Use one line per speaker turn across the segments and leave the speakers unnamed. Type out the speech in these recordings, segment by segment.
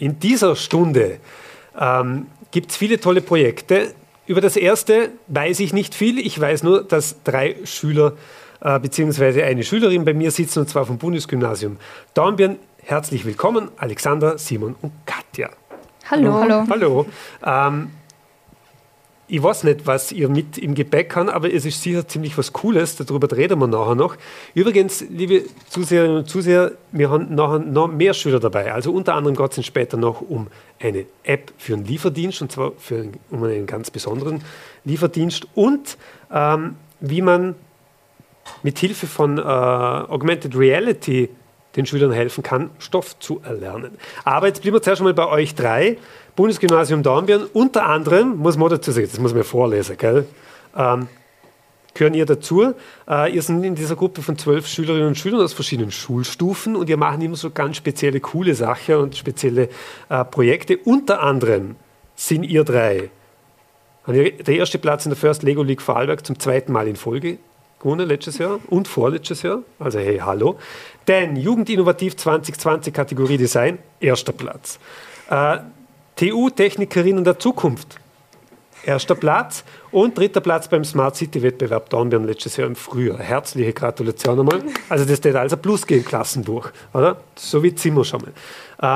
in dieser Stunde ähm, gibt es viele tolle Projekte. Über das erste weiß ich nicht viel. Ich weiß nur, dass drei Schüler äh, bzw. eine Schülerin bei mir sitzen, und zwar vom Bundesgymnasium Dornbirn. Herzlich willkommen, Alexander, Simon und Katja.
Hallo.
Hallo. Hallo. Ähm, ich weiß nicht, was ihr mit im Gepäck habt, aber es ist sicher ziemlich was Cooles. Darüber reden wir nachher noch. Übrigens, liebe Zuseherinnen und Zuseher, wir haben nachher noch mehr Schüler dabei. Also unter anderem geht es später noch um eine App für einen Lieferdienst, und zwar für einen, um einen ganz besonderen Lieferdienst und ähm, wie man mit Hilfe von äh, Augmented Reality den Schülern helfen kann, Stoff zu erlernen. Aber jetzt bleiben wir zuerst mal bei euch drei. Bundesgymnasium Dornbirn, unter anderem, muss man dazu sagen, das muss man vorlesen, gell? Ähm, gehören ihr dazu. Äh, ihr seid in dieser Gruppe von zwölf Schülerinnen und Schülern aus verschiedenen Schulstufen und ihr macht immer so ganz spezielle, coole Sachen und spezielle äh, Projekte. Unter anderem sind ihr drei der erste Platz in der First Lego League Vorarlberg zum zweiten Mal in Folge gewonnen letztes Jahr und vorletztes Jahr. Also hey, hallo. Denn Jugendinnovativ 2020 Kategorie Design, erster Platz. Äh, TU-Technikerinnen der Zukunft, erster Platz. Und dritter Platz beim Smart City Wettbewerb Dornbirn letztes Jahr im Frühjahr. Herzliche Gratulation einmal. Also das steht also Plus gehen Klassen durch, oder? So wie Zimmer schon mal.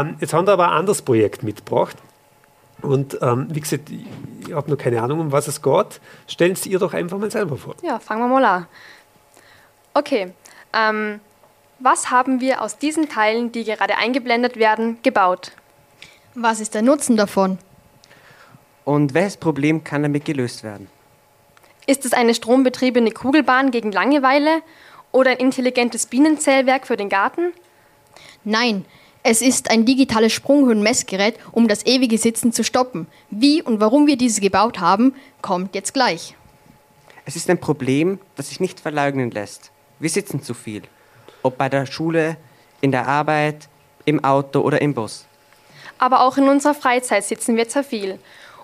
Ähm, jetzt haben wir aber ein anderes Projekt mitgebracht. Und ähm, wie gesagt, ich habe noch keine Ahnung, um was es geht. Stellen Sie ihr doch einfach mal selber vor.
Ja, fangen wir mal an. Okay, ähm, was haben wir aus diesen Teilen, die gerade eingeblendet werden, gebaut?
Was ist der Nutzen davon?
Und welches Problem kann damit gelöst werden?
Ist es eine strombetriebene Kugelbahn gegen Langeweile oder ein intelligentes Bienenzählwerk für den Garten?
Nein, es ist ein digitales Sprunghöhenmessgerät, um das ewige Sitzen zu stoppen. Wie und warum wir dieses gebaut haben, kommt jetzt gleich.
Es ist ein Problem, das sich nicht verleugnen lässt. Wir sitzen zu viel. Ob bei der Schule, in der Arbeit, im Auto oder im Bus.
Aber auch in unserer Freizeit sitzen wir zu viel.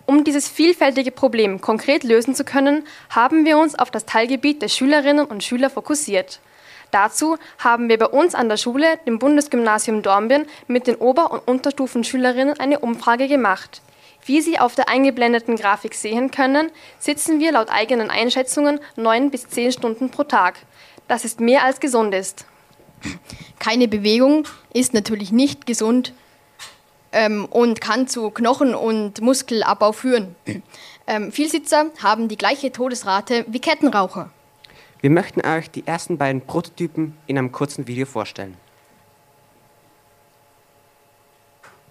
Um dieses vielfältige Problem konkret lösen zu können, haben wir uns auf das Teilgebiet der Schülerinnen und Schüler fokussiert. Dazu haben wir bei uns an der Schule, dem Bundesgymnasium Dornbirn, mit den Ober- und Unterstufenschülerinnen eine Umfrage gemacht. Wie Sie auf der eingeblendeten Grafik sehen können, sitzen wir laut eigenen Einschätzungen neun bis zehn Stunden pro Tag. Das ist mehr als gesund ist.
Keine Bewegung ist natürlich nicht gesund ähm, und kann zu Knochen- und Muskelabbau führen. Ähm, Vielsitzer haben die gleiche Todesrate wie Kettenraucher.
Wir möchten euch die ersten beiden Prototypen in einem kurzen Video vorstellen.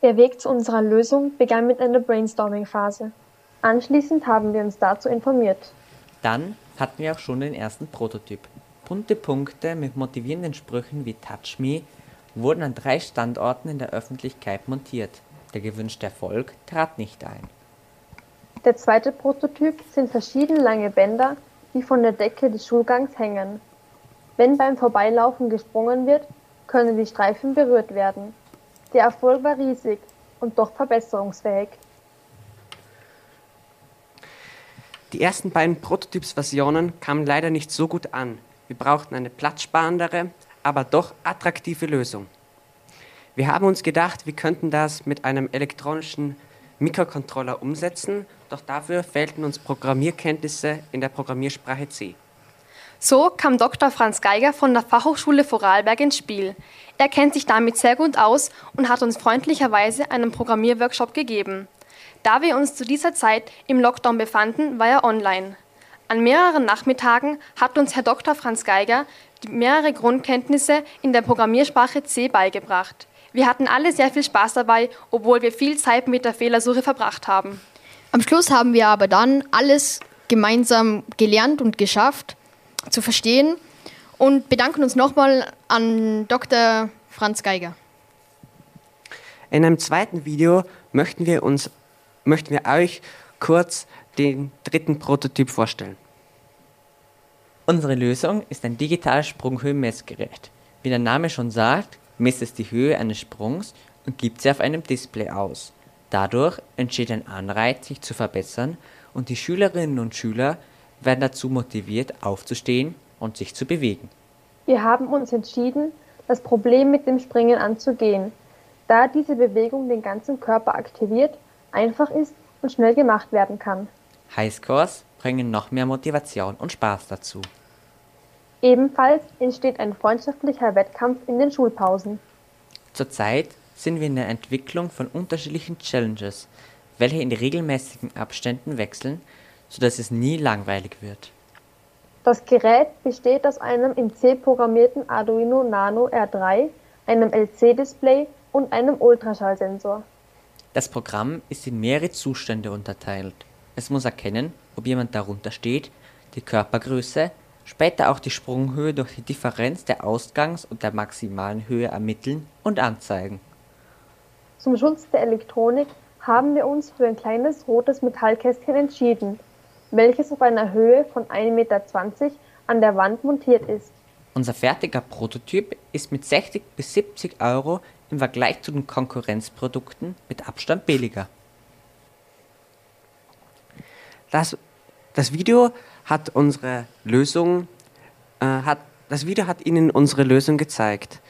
Der Weg zu unserer Lösung begann mit einer Brainstorming-Phase. Anschließend haben wir uns dazu informiert.
Dann hatten wir auch schon den ersten Prototyp. Bunte Punkte mit motivierenden Sprüchen wie Touch Me wurden an drei Standorten in der Öffentlichkeit montiert. Der gewünschte Erfolg trat nicht ein.
Der zweite Prototyp sind verschiedene lange Bänder, die von der Decke des Schulgangs hängen. Wenn beim Vorbeilaufen gesprungen wird, können die Streifen berührt werden. Der Erfolg war riesig und doch verbesserungsfähig.
Die ersten beiden Prototypsversionen kamen leider nicht so gut an. Wir brauchten eine platzsparendere, aber doch attraktive Lösung. Wir haben uns gedacht, wir könnten das mit einem elektronischen Mikrocontroller umsetzen, doch dafür fehlten uns Programmierkenntnisse in der Programmiersprache C.
So kam Dr. Franz Geiger von der Fachhochschule Vorarlberg ins Spiel. Er kennt sich damit sehr gut aus und hat uns freundlicherweise einen Programmierworkshop gegeben. Da wir uns zu dieser Zeit im Lockdown befanden, war er online. An mehreren Nachmittagen hat uns Herr Dr. Franz Geiger mehrere Grundkenntnisse in der Programmiersprache C beigebracht. Wir hatten alle sehr viel Spaß dabei, obwohl wir viel Zeit mit der Fehlersuche verbracht haben.
Am Schluss haben wir aber dann alles gemeinsam gelernt und geschafft zu verstehen und bedanken uns nochmal an Dr. Franz Geiger.
In einem zweiten Video möchten wir, uns, möchten wir euch kurz den dritten Prototyp vorstellen.
Unsere Lösung ist ein digitales Sprunghöhenmessgerät. Wie der Name schon sagt, misst es die Höhe eines Sprungs und gibt sie auf einem Display aus. Dadurch entsteht ein Anreiz, sich zu verbessern und die Schülerinnen und Schüler werden dazu motiviert, aufzustehen und sich zu bewegen.
Wir haben uns entschieden, das Problem mit dem Springen anzugehen. da diese Bewegung den ganzen Körper aktiviert, einfach ist und schnell gemacht werden kann.
Highscores bringen noch mehr Motivation und Spaß dazu.
Ebenfalls entsteht ein freundschaftlicher Wettkampf in den Schulpausen.
Zurzeit sind wir in der Entwicklung von unterschiedlichen Challenges, welche in regelmäßigen Abständen wechseln, sodass es nie langweilig wird.
Das Gerät besteht aus einem in C programmierten Arduino Nano R3, einem LC-Display und einem Ultraschallsensor.
Das Programm ist in mehrere Zustände unterteilt. Es muss erkennen, ob jemand darunter steht, die Körpergröße, später auch die Sprunghöhe durch die Differenz der Ausgangs- und der maximalen Höhe ermitteln und anzeigen.
Zum Schutz der Elektronik haben wir uns für ein kleines rotes Metallkästchen entschieden, welches auf einer Höhe von 1,20 Meter an der Wand montiert ist.
Unser fertiger Prototyp ist mit 60 bis 70 Euro im Vergleich zu den Konkurrenzprodukten mit Abstand billiger.
Das, das Video hat unsere Lösung, äh, hat, das Video hat Ihnen unsere Lösung gezeigt.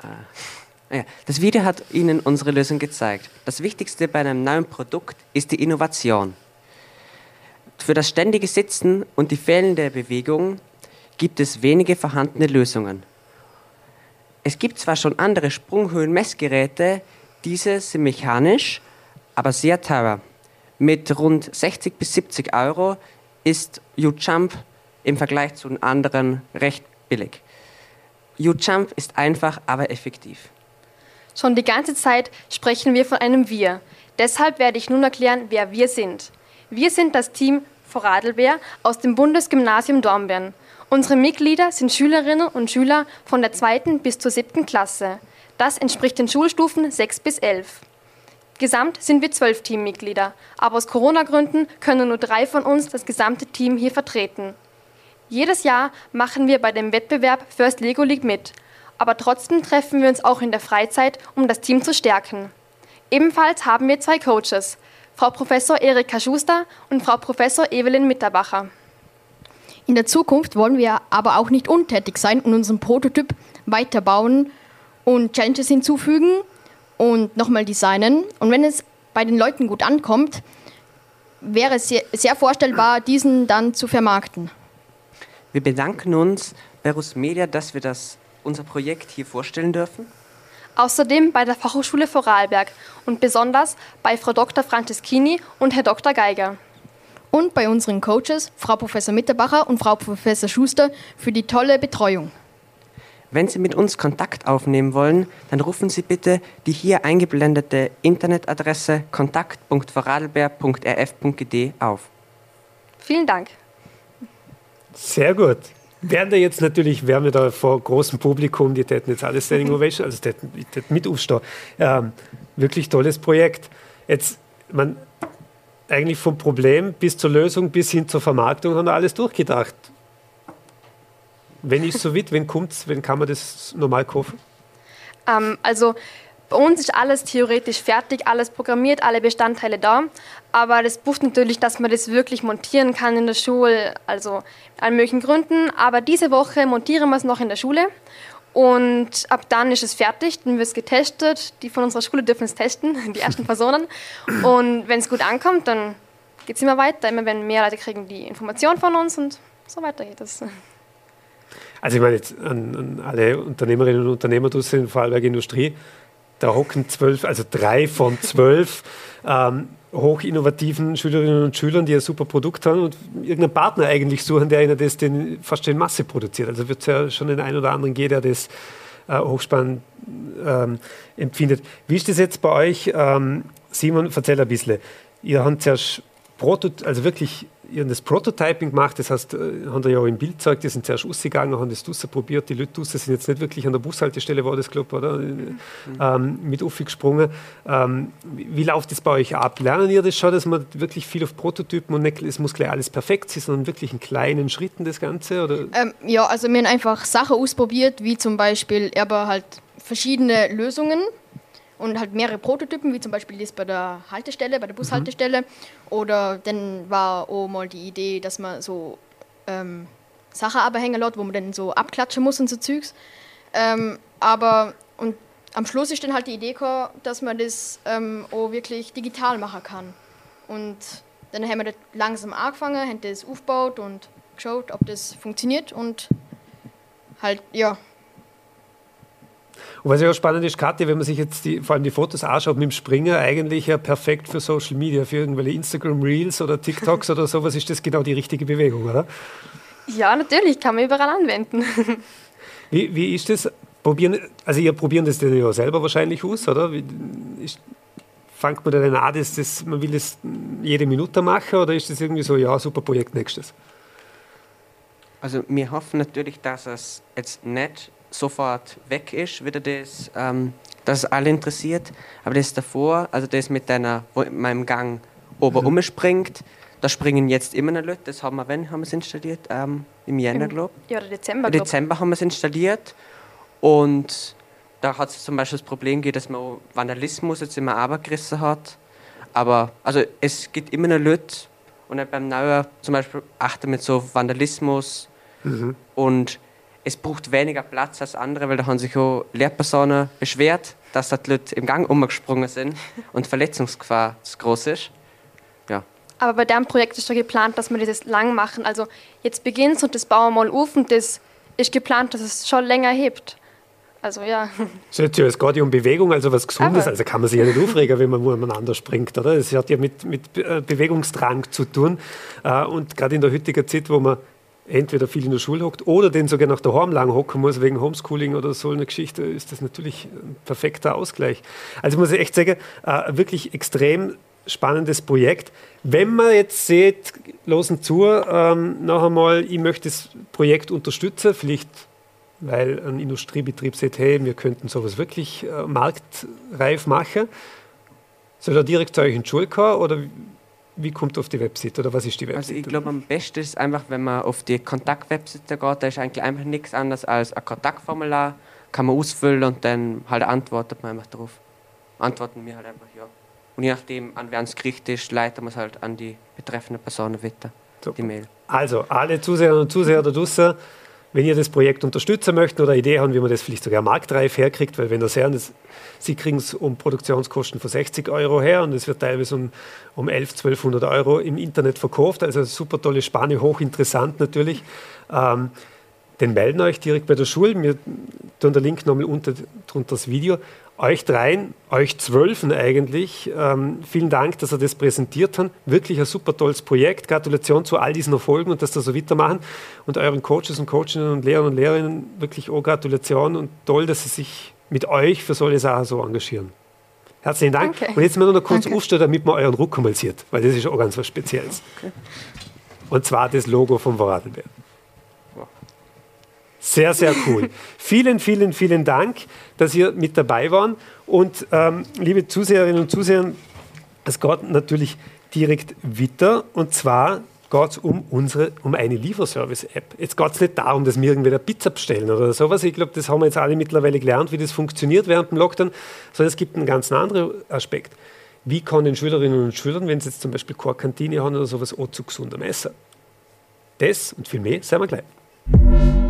Äh, das Video hat Ihnen unsere Lösung gezeigt. Das Wichtigste bei einem neuen Produkt ist die Innovation. Für das ständige Sitzen und die fehlende Bewegung gibt es wenige vorhandene Lösungen. Es gibt zwar schon andere Sprunghöhenmessgeräte, diese sind mechanisch, aber sehr teuer. Mit rund 60 bis 70 Euro ist U-Jump im Vergleich zu den anderen recht billig. U-Jump ist einfach, aber effektiv.
Schon die ganze Zeit sprechen wir von einem Wir. Deshalb werde ich nun erklären, wer wir sind. Wir sind das Team Vorarlberg aus dem Bundesgymnasium Dornbirn. Unsere Mitglieder sind Schülerinnen und Schüler von der zweiten bis zur siebten Klasse. Das entspricht den Schulstufen 6 bis 11. Gesamt sind wir zwölf Teammitglieder, aber aus Corona-Gründen können nur drei von uns das gesamte Team hier vertreten. Jedes Jahr machen wir bei dem Wettbewerb First Lego League mit, aber trotzdem treffen wir uns auch in der Freizeit, um das Team zu stärken. Ebenfalls haben wir zwei Coaches, Frau Professor Erika Schuster und Frau Professor Evelyn Mitterbacher.
In der Zukunft wollen wir aber auch nicht untätig sein und unseren Prototyp weiterbauen und Challenges hinzufügen und nochmal designen. Und wenn es bei den Leuten gut ankommt, wäre es sehr, sehr vorstellbar, diesen dann zu vermarkten.
Wir bedanken uns bei Rus Media, dass wir das, unser Projekt hier vorstellen dürfen.
Außerdem bei der Fachhochschule Vorarlberg und besonders bei Frau Dr. Franceschini und Herr Dr. Geiger.
Und bei unseren Coaches, Frau Professor Mitterbacher und Frau Professor Schuster, für die tolle Betreuung.
Wenn Sie mit uns Kontakt aufnehmen wollen, dann rufen Sie bitte die hier eingeblendete Internetadresse kontakt.vorarlberg.rf.gd auf.
Vielen Dank.
Sehr gut. Wären da jetzt natürlich, wären wir da vor großem Publikum, die täten jetzt alles Standing Ovation, also täten, täten mit aufstehen. Ähm, wirklich tolles Projekt. Jetzt, man, eigentlich vom Problem bis zur Lösung bis hin zur Vermarktung haben wir alles durchgedacht. Wenn ist so weit, wenn kommt's, wenn kann man das normal kaufen?
Ähm, also bei uns ist alles theoretisch fertig, alles programmiert, alle Bestandteile da. Aber das braucht natürlich, dass man das wirklich montieren kann in der Schule, also an möglichen Gründen. Aber diese Woche montieren wir es noch in der Schule. Und ab dann ist es fertig, dann wird es getestet. Die von unserer Schule dürfen es testen, die ersten Personen. Und wenn es gut ankommt, dann geht es immer weiter. Immer wenn mehr Leute kriegen die Information von uns und so weiter geht es.
Also ich meine jetzt an, an alle Unternehmerinnen und Unternehmer draußen in Vorarlberg Industrie, da hocken zwölf, also drei von zwölf ähm, hochinnovativen Schülerinnen und Schülern, die ein super Produkt haben und irgendeinen Partner eigentlich suchen, der ihnen das den, fast in Masse produziert. Also wird es ja schon den einen oder anderen geben, der das äh, hochspannend ähm, empfindet. Wie ist das jetzt bei euch? Ähm, Simon, erzähl ein bisschen. Ihr habt zuerst Protot also wirklich ihr das Prototyping gemacht, das heißt, äh, haben wir ja auch im Bild gezeigt, die sind zuerst rausgegangen, haben das draussen probiert, die Leute draussen sind jetzt nicht wirklich an der Bushaltestelle, war das, glaube ich, oder? Mhm. Ähm, mit aufgesprungen. Ähm, wie, wie läuft das bei euch ab? Lernen ihr das schon, dass man wirklich viel auf Prototypen und nicht, es muss gleich alles perfekt sein, sondern wirklich in kleinen Schritten das Ganze? Oder?
Ähm, ja, also wir haben einfach Sachen ausprobiert, wie zum Beispiel aber halt verschiedene Lösungen und halt mehrere Prototypen, wie zum Beispiel das bei der Haltestelle, bei der Bushaltestelle. Mhm. Oder dann war auch mal die Idee, dass man so ähm, Sachen abhängen lässt, wo man dann so abklatschen muss und so Zeugs. Ähm, aber und am Schluss ist dann halt die Idee gekommen, dass man das ähm, auch wirklich digital machen kann. Und dann haben wir das langsam angefangen, haben das aufgebaut und geschaut, ob das funktioniert und halt, ja.
Und was ja auch spannend ist, Katja, wenn man sich jetzt die, vor allem die Fotos anschaut mit dem Springer, eigentlich ja perfekt für Social Media, für irgendwelche Instagram Reels oder TikToks oder sowas, ist das genau die richtige Bewegung, oder?
Ja, natürlich, kann man überall anwenden.
Wie, wie ist das? Probieren, also ihr probieren das ja selber wahrscheinlich aus, oder? Wie, ist, fängt man dann an, dass das, man will das jede Minute machen oder ist das irgendwie so, ja, super Projekt nächstes?
Also wir hoffen natürlich, dass es jetzt nicht sofort weg ist, wieder das, ähm, dass es alle interessiert. Aber das davor, also das mit deiner, wo meinem Gang oben mhm. umspringt, da springen jetzt immer noch Leute. Das haben wir, wann haben wir es installiert? Ähm, Im Jänner, glaube
ich. Ja, Dezember.
Im Dezember haben wir es installiert. Und da hat es zum Beispiel das Problem gegeben, dass man Vandalismus jetzt immer abgerissen hat. Aber also es gibt immer noch Leute und beim Neuen zum Beispiel achten mit so Vandalismus mhm. und es braucht weniger Platz als andere, weil da haben sich auch Lehrpersonen beschwert, dass die Leute im Gang umgesprungen sind und Verletzungsgefahr zu groß ist. Ja.
Aber bei dem Projekt ist doch geplant, dass wir das lang machen. Also jetzt beginnt es und das bauen wir mal auf und das ist geplant, dass es schon länger hebt. Also ja.
Es geht ja um Bewegung, also was Gesundes. Aber. Also kann man sich ja nicht aufregen, wenn man umeinander springt, oder? Das hat ja mit, mit äh, Bewegungsdrang zu tun. Äh, und gerade in der heutigen Zeit, wo man entweder viel in der Schule hockt oder den sogar nach daheim lang hocken muss wegen Homeschooling oder so eine Geschichte, ist das natürlich ein perfekter Ausgleich. Also muss ich echt sagen, äh, wirklich extrem spannendes Projekt. Wenn man jetzt sieht, losen zu, ähm, noch einmal, ich möchte das Projekt unterstützen, vielleicht weil ein Industriebetrieb sagt, hey, wir könnten sowas wirklich äh, marktreif machen. Soll er direkt zu euch in die Schule kommen oder wie kommt auf die Website oder was ist die Website?
Also ich glaube, am besten ist einfach, wenn man auf die Kontaktwebseite geht, da ist eigentlich einfach nichts anderes als ein Kontaktformular, kann man ausfüllen und dann halt antwortet man einfach darauf. Antworten wir halt einfach ja. Und je nachdem, an wer es gerichtet ist, leiten wir es halt an die betreffende Person weiter, Super. die Mail.
Also, alle Zuseherinnen und Zuseher da draußen, wenn ihr das Projekt unterstützen möchtet oder Idee haben, wie man das vielleicht sogar marktreif herkriegt, weil wenn das her, das, Sie kriegen es um Produktionskosten von 60 Euro her und es wird teilweise um, um 11, 1200 Euro im Internet verkauft, also super tolle Spanne, hochinteressant natürlich. Ähm, den melden euch direkt bei der Schule. Wir tun den Link nochmal unter drunter das Video. Euch dreien, euch zwölfen eigentlich, ähm, vielen Dank, dass ihr das präsentiert habt. Wirklich ein super tolles Projekt. Gratulation zu all diesen Erfolgen und dass ihr so weitermachen. Und euren Coaches und Coachinnen und Lehrern und Lehrerinnen wirklich auch Gratulation und toll, dass sie sich mit euch für solche Sachen so engagieren. Herzlichen Dank. Danke. Und jetzt müssen wir noch kurz Danke. aufstehen, damit man euren Ruck mal sieht, weil das ist auch ganz was Spezielles. Okay. Und zwar das Logo vom Vorarlberg. Sehr, sehr cool. vielen, vielen, vielen Dank, dass ihr mit dabei waren. Und ähm, liebe Zuseherinnen und Zuseher, es geht natürlich direkt weiter. Und zwar geht es um, um eine Lieferservice-App. Jetzt geht es nicht darum, dass wir irgendwie eine Pizza bestellen oder sowas. Ich glaube, das haben wir jetzt alle mittlerweile gelernt, wie das funktioniert während dem Lockdown. Sondern es gibt einen ganz anderen Aspekt. Wie kann den Schülerinnen und Schülern, wenn sie jetzt zum Beispiel keine Kantine haben oder sowas, auch zu gesundem Essen? Das und viel mehr sehen wir gleich.